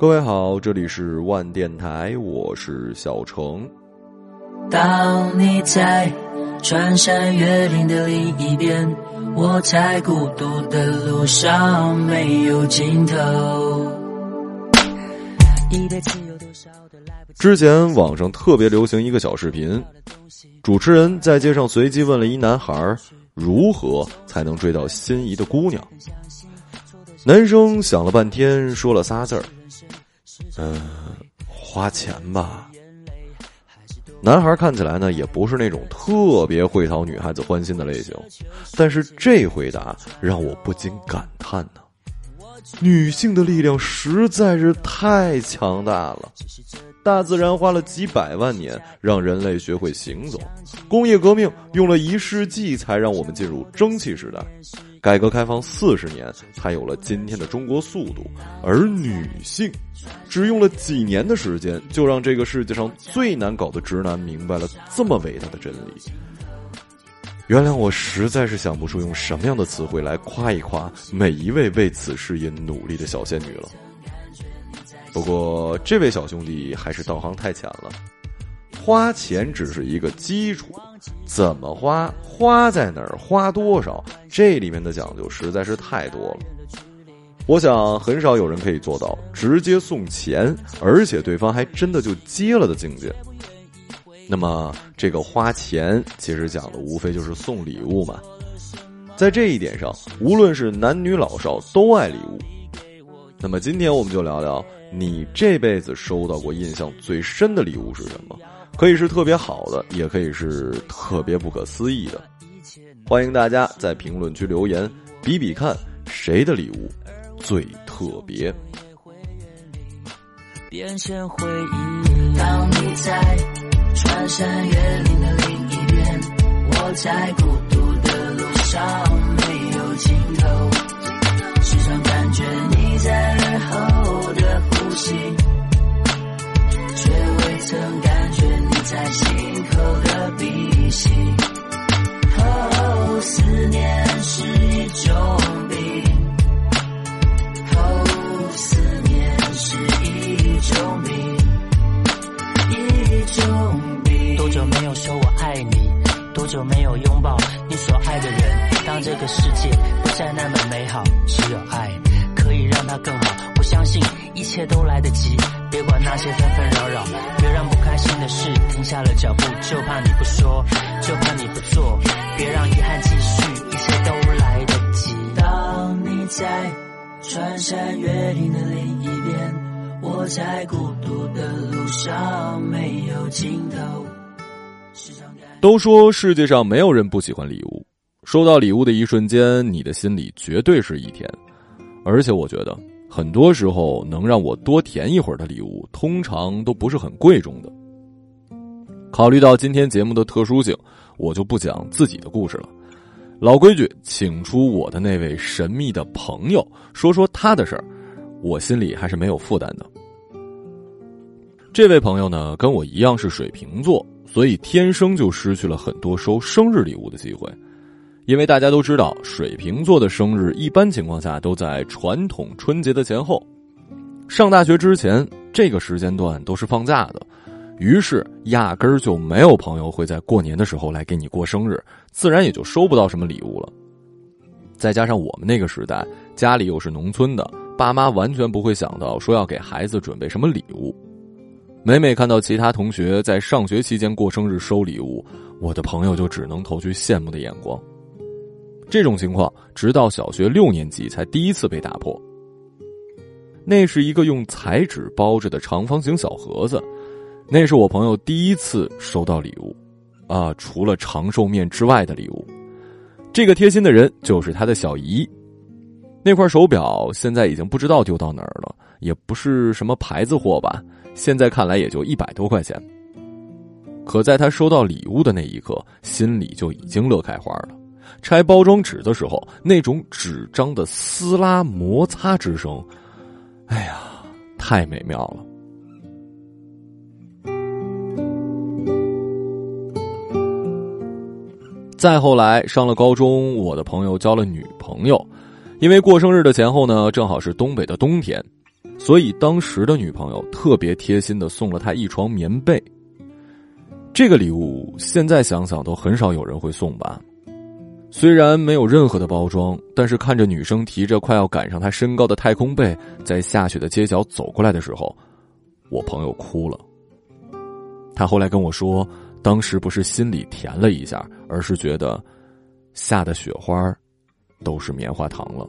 各位好，这里是万电台，我是小程。当你在穿山越岭的另一边，我在孤独的路上没有尽头。之前网上特别流行一个小视频，主持人在街上随机问了一男孩如何才能追到心仪的姑娘。男生想了半天，说了仨字儿。嗯，花钱吧。男孩看起来呢，也不是那种特别会讨女孩子欢心的类型，但是这回答让我不禁感叹呢：女性的力量实在是太强大了。大自然花了几百万年让人类学会行走，工业革命用了一世纪才让我们进入蒸汽时代。改革开放四十年才有了今天的中国速度，而女性只用了几年的时间，就让这个世界上最难搞的直男明白了这么伟大的真理。原谅我，实在是想不出用什么样的词汇来夸一夸每一位为此事业努力的小仙女了。不过，这位小兄弟还是道行太浅了。花钱只是一个基础，怎么花，花在哪儿，花多少，这里面的讲究实在是太多了。我想，很少有人可以做到直接送钱，而且对方还真的就接了的境界。那么，这个花钱其实讲的无非就是送礼物嘛。在这一点上，无论是男女老少都爱礼物。那么，今天我们就聊聊你这辈子收到过印象最深的礼物是什么。可以是特别好的，也可以是特别不可思议的。欢迎大家在评论区留言，比比看谁的礼物最特别。变成回忆。当你在穿山越岭的另一边，我在孤独的继续，一切都来得及。当你在穿山越岭的另一边，我在孤独的路上没有尽头。都说世界上没有人不喜欢礼物，收到礼物的一瞬间，你的心里绝对是一甜，而且我觉得。很多时候，能让我多甜一会儿的礼物，通常都不是很贵重的。考虑到今天节目的特殊性，我就不讲自己的故事了。老规矩，请出我的那位神秘的朋友，说说他的事儿。我心里还是没有负担的。这位朋友呢，跟我一样是水瓶座，所以天生就失去了很多收生日礼物的机会。因为大家都知道，水瓶座的生日一般情况下都在传统春节的前后。上大学之前，这个时间段都是放假的，于是压根儿就没有朋友会在过年的时候来给你过生日，自然也就收不到什么礼物了。再加上我们那个时代，家里又是农村的，爸妈完全不会想到说要给孩子准备什么礼物。每每看到其他同学在上学期间过生日收礼物，我的朋友就只能投去羡慕的眼光。这种情况直到小学六年级才第一次被打破。那是一个用彩纸包着的长方形小盒子，那是我朋友第一次收到礼物，啊，除了长寿面之外的礼物。这个贴心的人就是他的小姨。那块手表现在已经不知道丢到哪儿了，也不是什么牌子货吧？现在看来也就一百多块钱。可在他收到礼物的那一刻，心里就已经乐开花了。拆包装纸的时候，那种纸张的撕拉摩擦之声，哎呀，太美妙了。再后来上了高中，我的朋友交了女朋友，因为过生日的前后呢，正好是东北的冬天，所以当时的女朋友特别贴心的送了他一床棉被。这个礼物现在想想都很少有人会送吧。虽然没有任何的包装，但是看着女生提着快要赶上她身高的太空被，在下雪的街角走过来的时候，我朋友哭了。他后来跟我说，当时不是心里甜了一下，而是觉得下的雪花都是棉花糖了。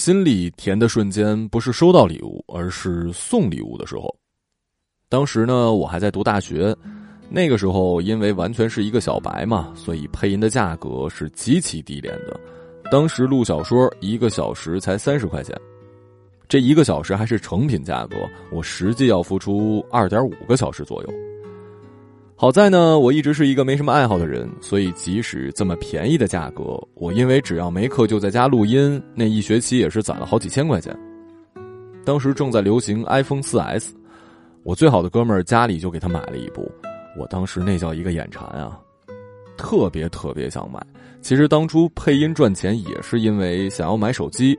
心里甜的瞬间，不是收到礼物，而是送礼物的时候。当时呢，我还在读大学，那个时候因为完全是一个小白嘛，所以配音的价格是极其低廉的。当时录小说一个小时才三十块钱，这一个小时还是成品价格，我实际要付出二点五个小时左右。好在呢，我一直是一个没什么爱好的人，所以即使这么便宜的价格，我因为只要没课就在家录音，那一学期也是攒了好几千块钱。当时正在流行 iPhone 四 S，我最好的哥们儿家里就给他买了一部，我当时那叫一个眼馋啊，特别特别想买。其实当初配音赚钱也是因为想要买手机，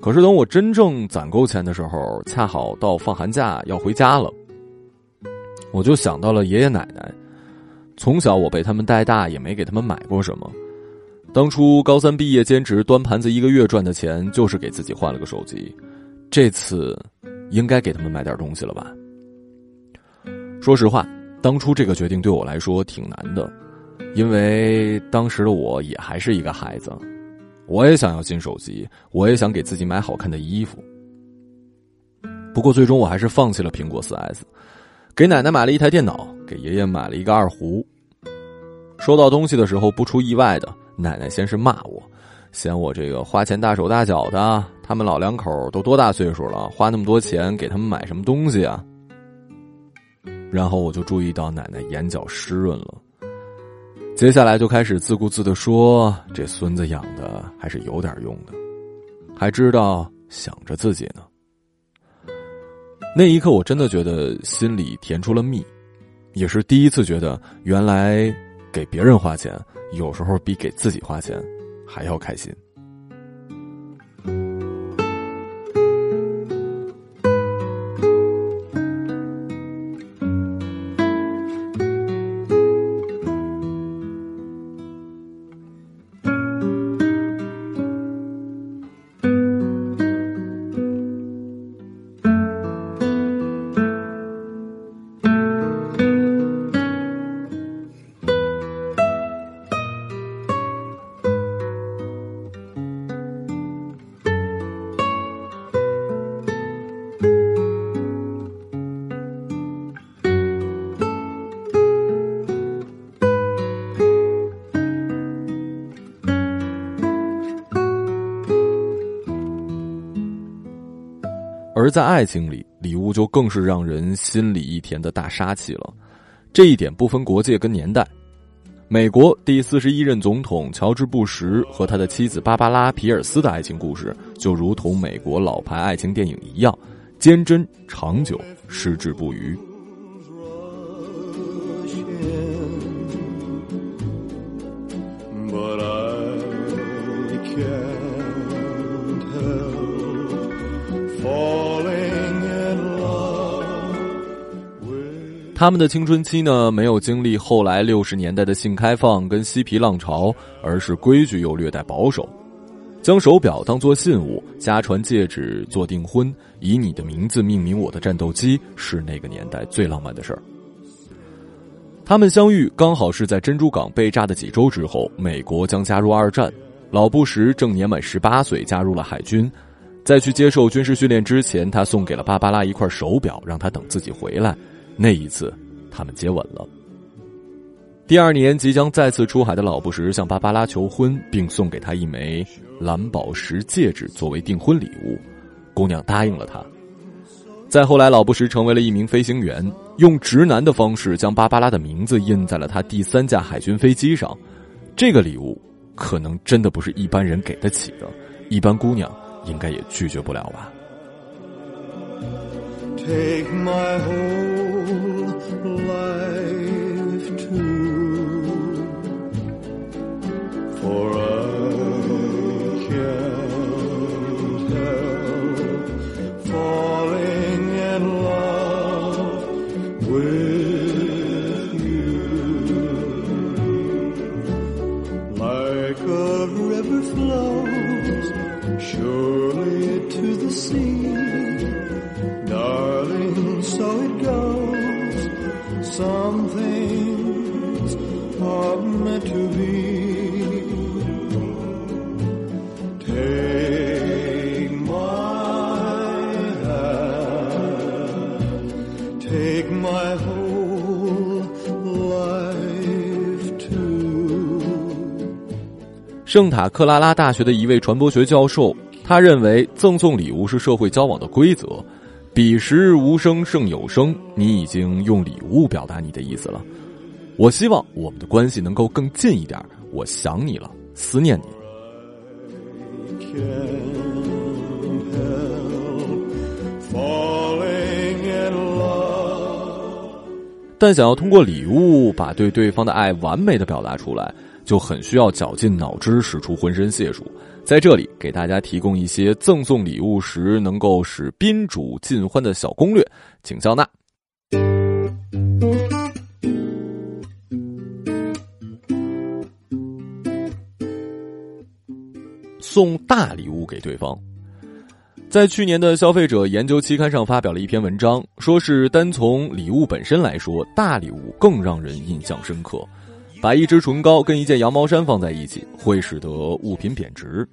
可是等我真正攒够钱的时候，恰好到放寒假要回家了。我就想到了爷爷奶奶，从小我被他们带大，也没给他们买过什么。当初高三毕业兼职端盘子，一个月赚的钱就是给自己换了个手机。这次应该给他们买点东西了吧？说实话，当初这个决定对我来说挺难的，因为当时的我也还是一个孩子，我也想要新手机，我也想给自己买好看的衣服。不过最终我还是放弃了苹果四 S。给奶奶买了一台电脑，给爷爷买了一个二胡。收到东西的时候，不出意外的，奶奶先是骂我，嫌我这个花钱大手大脚的。他们老两口都多大岁数了，花那么多钱给他们买什么东西啊？然后我就注意到奶奶眼角湿润了，接下来就开始自顾自的说：“这孙子养的还是有点用的，还知道想着自己呢。”那一刻，我真的觉得心里甜出了蜜，也是第一次觉得，原来给别人花钱，有时候比给自己花钱还要开心。在爱情里，礼物就更是让人心里一甜的大杀器了。这一点不分国界跟年代。美国第四十一任总统乔治·布什和他的妻子芭芭拉·皮尔斯的爱情故事，就如同美国老牌爱情电影一样，坚贞长久，矢志不渝。他们的青春期呢，没有经历后来六十年代的性开放跟嬉皮浪潮，而是规矩又略带保守，将手表当作信物，家传戒指做订婚，以你的名字命名我的战斗机，是那个年代最浪漫的事儿。他们相遇刚好是在珍珠港被炸的几周之后，美国将加入二战，老布什正年满十八岁，加入了海军，在去接受军事训练之前，他送给了芭芭拉一块手表，让他等自己回来。那一次，他们接吻了。第二年，即将再次出海的老布什向芭芭拉求婚，并送给她一枚蓝宝石戒指作为订婚礼物。姑娘答应了他。再后来，老布什成为了一名飞行员，用直男的方式将芭芭拉的名字印在了他第三架海军飞机上。这个礼物可能真的不是一般人给得起的，一般姑娘应该也拒绝不了吧。Take my whole for us. 圣塔克拉拉大学的一位传播学教授，他认为赠送礼物是社会交往的规则。彼时无声胜有声，你已经用礼物表达你的意思了。我希望我们的关系能够更近一点。我想你了，思念你。但想要通过礼物把对对方的爱完美的表达出来，就很需要绞尽脑汁，使出浑身解数。在这里给大家提供一些赠送礼物时能够使宾主尽欢的小攻略，请笑纳。送大礼物给对方，在去年的消费者研究期刊上发表了一篇文章，说是单从礼物本身来说，大礼物更让人印象深刻。把一支唇膏跟一件羊毛衫放在一起，会使得物品贬值，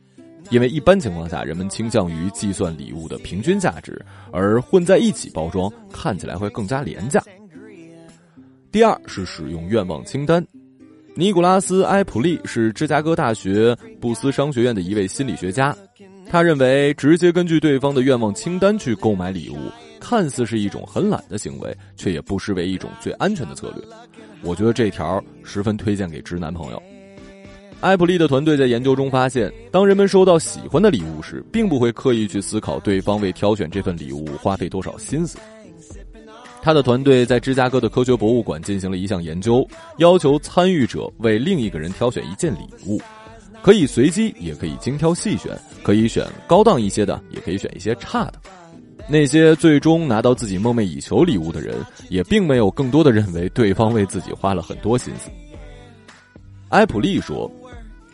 因为一般情况下，人们倾向于计算礼物的平均价值，而混在一起包装看起来会更加廉价。第二是使用愿望清单。尼古拉斯·埃普利是芝加哥大学布斯商学院的一位心理学家，他认为直接根据对方的愿望清单去购买礼物，看似是一种很懒的行为，却也不失为一种最安全的策略。我觉得这条十分推荐给直男朋友。艾普利的团队在研究中发现，当人们收到喜欢的礼物时，并不会刻意去思考对方为挑选这份礼物花费多少心思。他的团队在芝加哥的科学博物馆进行了一项研究，要求参与者为另一个人挑选一件礼物，可以随机，也可以精挑细选，可以选高档一些的，也可以选一些差的。那些最终拿到自己梦寐以求礼物的人，也并没有更多的认为对方为自己花了很多心思。埃普利说：“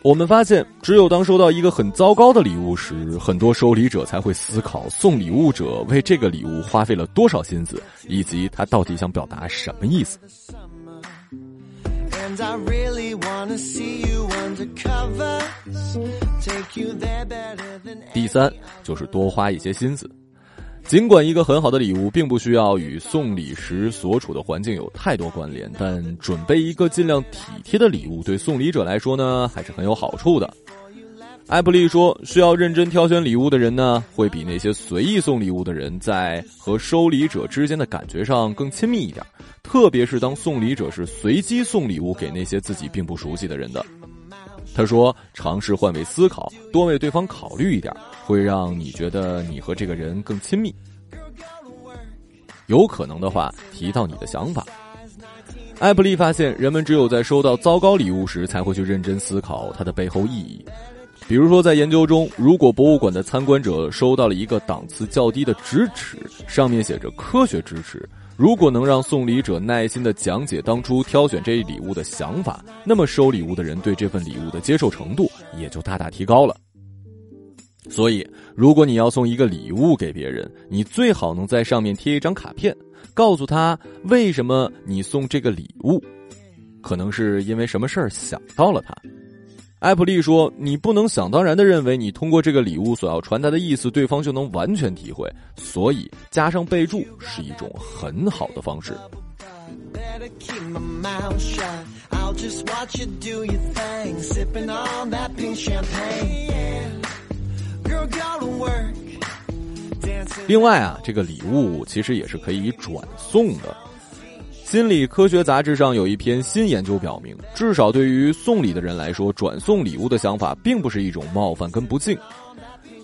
我们发现，只有当收到一个很糟糕的礼物时，很多收礼者才会思考送礼物者为这个礼物花费了多少心思，以及他到底想表达什么意思。”第三，就是多花一些心思。尽管一个很好的礼物并不需要与送礼时所处的环境有太多关联，但准备一个尽量体贴的礼物，对送礼者来说呢，还是很有好处的。艾布利说：“需要认真挑选礼物的人呢，会比那些随意送礼物的人在和收礼者之间的感觉上更亲密一点，特别是当送礼者是随机送礼物给那些自己并不熟悉的人的。”他说：“尝试换位思考，多为对方考虑一点，会让你觉得你和这个人更亲密。有可能的话，提到你的想法。”艾普利发现，人们只有在收到糟糕礼物时，才会去认真思考它的背后意义。比如说，在研究中，如果博物馆的参观者收到了一个档次较低的直尺，上面写着“科学直尺”。如果能让送礼者耐心的讲解当初挑选这一礼物的想法，那么收礼物的人对这份礼物的接受程度也就大大提高了。所以，如果你要送一个礼物给别人，你最好能在上面贴一张卡片，告诉他为什么你送这个礼物，可能是因为什么事儿想到了他。艾普利说：“你不能想当然的认为你通过这个礼物所要传达的意思，对方就能完全体会。所以加上备注是一种很好的方式。”另外啊，这个礼物其实也是可以转送的。心理科学杂志上有一篇新研究表明，至少对于送礼的人来说，转送礼物的想法并不是一种冒犯跟不敬。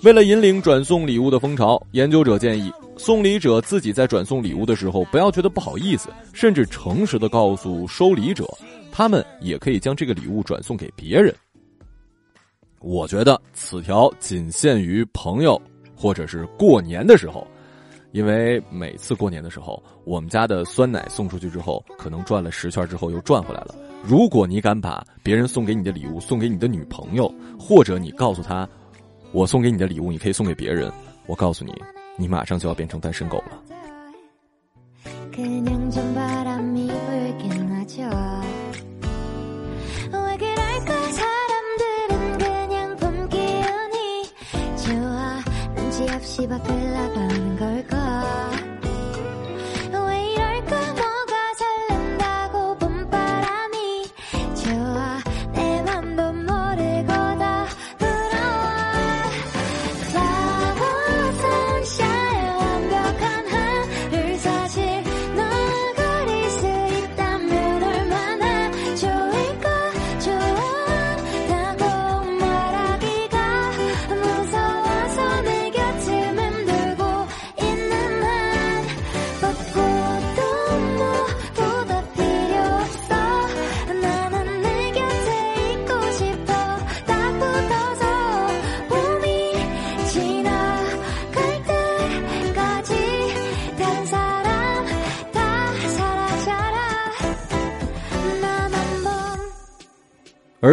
为了引领转送礼物的风潮，研究者建议送礼者自己在转送礼物的时候不要觉得不好意思，甚至诚实的告诉收礼者，他们也可以将这个礼物转送给别人。我觉得此条仅限于朋友或者是过年的时候。因为每次过年的时候，我们家的酸奶送出去之后，可能转了十圈之后又转回来了。如果你敢把别人送给你的礼物送给你的女朋友，或者你告诉他，我送给你的礼物你可以送给别人，我告诉你，你马上就要变成单身狗了。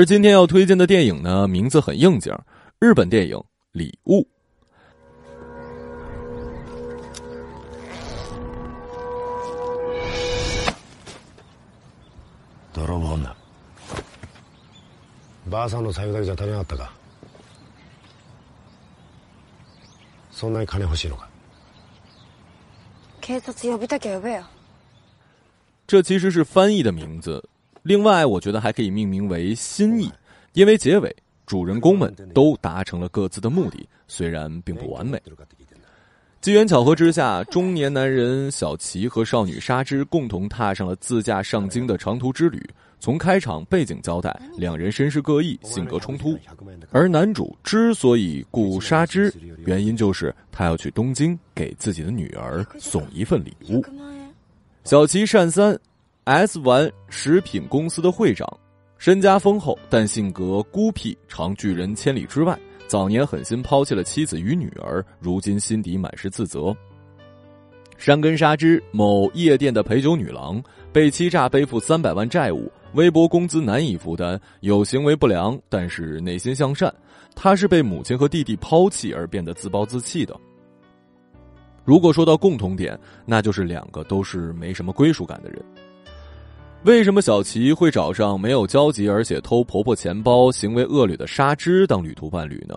而今天要推荐的电影呢，名字很应景，日本电影《礼物》。泥棒だ。ばあさんの財布だけじゃ足りなかったか。そんなに金欲しいのか。警察呼びたきゃ呼べよ。这其实是翻译的名字。 另外，我觉得还可以命名为“心意”，因为结尾主人公们都达成了各自的目的，虽然并不完美。机缘巧合之下，中年男人小齐和少女纱织共同踏上了自驾上京的长途之旅。从开场背景交代，两人身世各异，性格冲突。而男主之所以雇纱织，原因就是他要去东京给自己的女儿送一份礼物。小齐善三。S 丸食品公司的会长，身家丰厚，但性格孤僻，常拒人千里之外。早年狠心抛弃了妻子与女儿，如今心底满是自责。山根纱织某夜店的陪酒女郎，被欺诈，背负三百万债务，微薄工资难以负担，有行为不良，但是内心向善。她是被母亲和弟弟抛弃而变得自暴自弃的。如果说到共同点，那就是两个都是没什么归属感的人。为什么小琪会找上没有交集而且偷婆婆钱包、行为恶劣的沙织当旅途伴侣呢？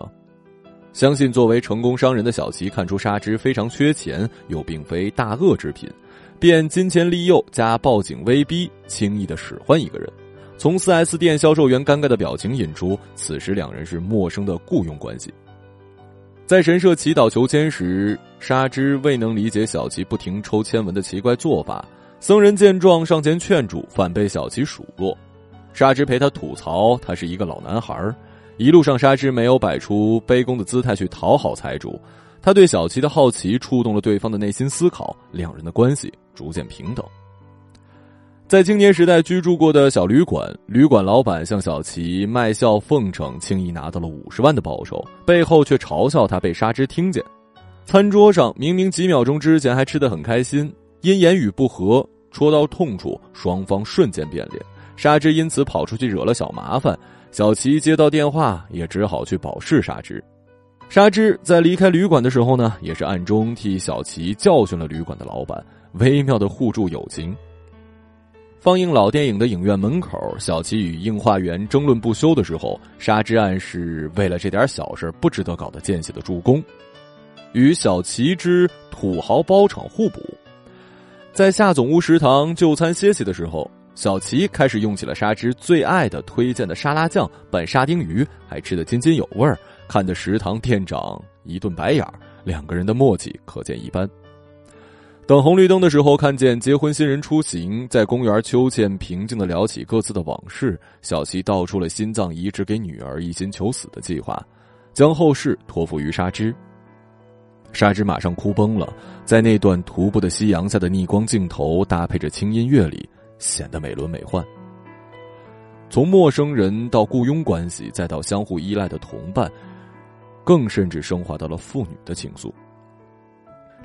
相信作为成功商人的小琪看出沙织非常缺钱，又并非大恶之品，便金钱利诱加报警威逼，轻易的使唤一个人。从 4S 店销售员尴尬的表情引出，此时两人是陌生的雇佣关系。在神社祈祷求签时，沙织未能理解小琪不停抽签文的奇怪做法。僧人见状上前劝阻，反被小琪数落。沙织陪他吐槽，他是一个老男孩一路上，沙织没有摆出卑躬的姿态去讨好财主。他对小琪的好奇触动了对方的内心思考，两人的关系逐渐平等。在青年时代居住过的小旅馆，旅馆老板向小琪卖笑奉承，轻易拿到了五十万的报酬，背后却嘲笑他被沙织听见。餐桌上明明几秒钟之前还吃得很开心。因言语不和，戳到痛处，双方瞬间变脸。沙织因此跑出去惹了小麻烦，小齐接到电话，也只好去保释沙织。沙织在离开旅馆的时候呢，也是暗中替小齐教训了旅馆的老板，微妙的互助友情。放映老电影的影院门口，小齐与映画员争论不休的时候，沙织暗示为了这点小事不值得搞得见血的助攻，与小齐之土豪包场互补。在下总屋食堂就餐歇息的时候，小齐开始用起了沙织最爱的推荐的沙拉酱拌沙丁鱼，还吃得津津有味儿，看得食堂店长一顿白眼儿，两个人的默契可见一斑。等红绿灯的时候，看见结婚新人出行，在公园秋千平静的聊起各自的往事。小琪道出了心脏移植给女儿一心求死的计划，将后事托付于沙之。沙之马上哭崩了，在那段徒步的夕阳下的逆光镜头，搭配着轻音乐里，显得美轮美奂。从陌生人到雇佣关系，再到相互依赖的同伴，更甚至升华到了父女的情愫。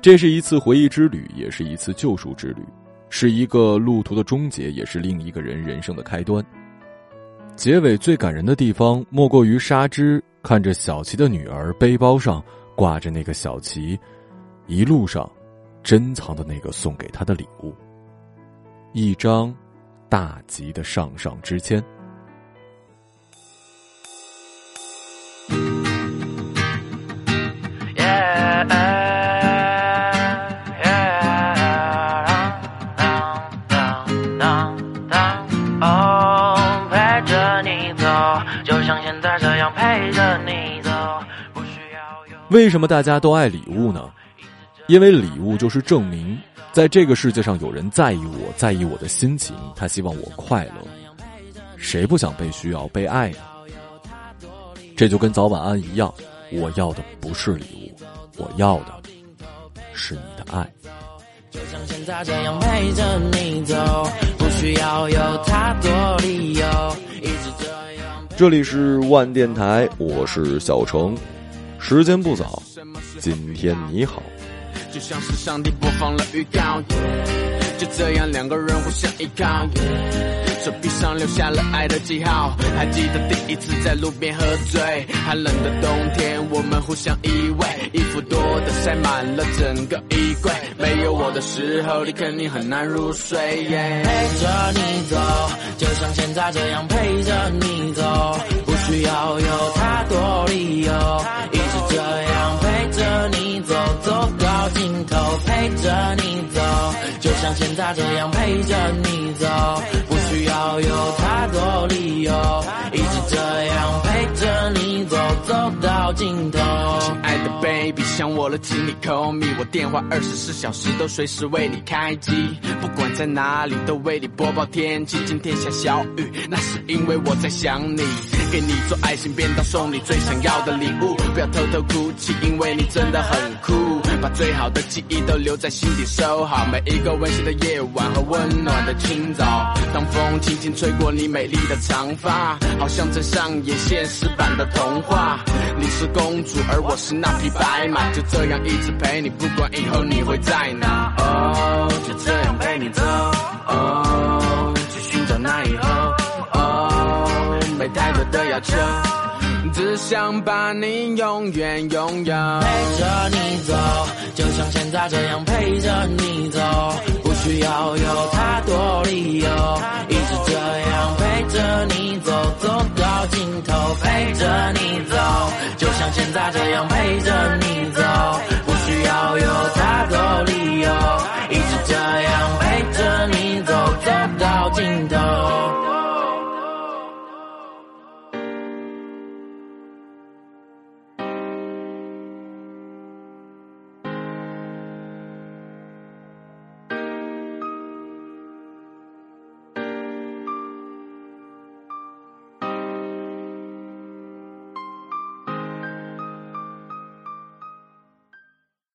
这是一次回忆之旅，也是一次救赎之旅，是一个路途的终结，也是另一个人人生的开端。结尾最感人的地方，莫过于沙之看着小琪的女儿背包上挂着那个小旗一路上珍藏的那个送给他的礼物——一张大吉的上上之签。为什么大家都爱礼物呢？因为礼物就是证明，在这个世界上有人在意我，在意我的心情，他希望我快乐。谁不想被需要、被爱呢？这就跟早晚安一样，我要的不是礼物，我要的是你的爱。就像现在这样陪着你走，不需要有太多理由，一直这样。这里是万电台，我是小程。时间不早，今天你好。就像是上帝播放了预告，就这样两个人互相依靠，手臂上留下了爱的记号。还记得第一次在路边喝醉，寒冷的冬天，我们互相依偎，衣服多的塞满了整个衣柜。没有我的时候，你肯定很难入睡。陪着你走，就像现在这样陪着你走，不需要有太多理由。一直这样陪着你走，走到尽头。陪着你走，就像现在这样陪着你走，不需要有太多理由，一直这样陪着你走，走到尽头。亲爱的 baby，想我了，请你 call me，我电话二十四小时都随时为你开机，不管在哪里都为你播报天气。今天下小雨，那是因为我在想你，给你做爱心便当，送你最想要的礼物，不要偷偷哭泣，因为你真的很酷。把最好的记忆都留在心底，收好每一个温馨的夜晚和温暖的清早。当风轻轻吹过你美丽的长发，好像在上演现实版的童话。你是公主，而我是那匹白马，就这样一直陪你，不管以后你会在哪。哦，就这样陪你走。哦，太多的要求只想把你永远拥有。陪着你走就像现在这样陪着你走不需要有太多理由一直这样陪着你走走到尽头陪着你走就像现在这样陪着你走不需要有太多理由一直这样陪着你走走到尽头。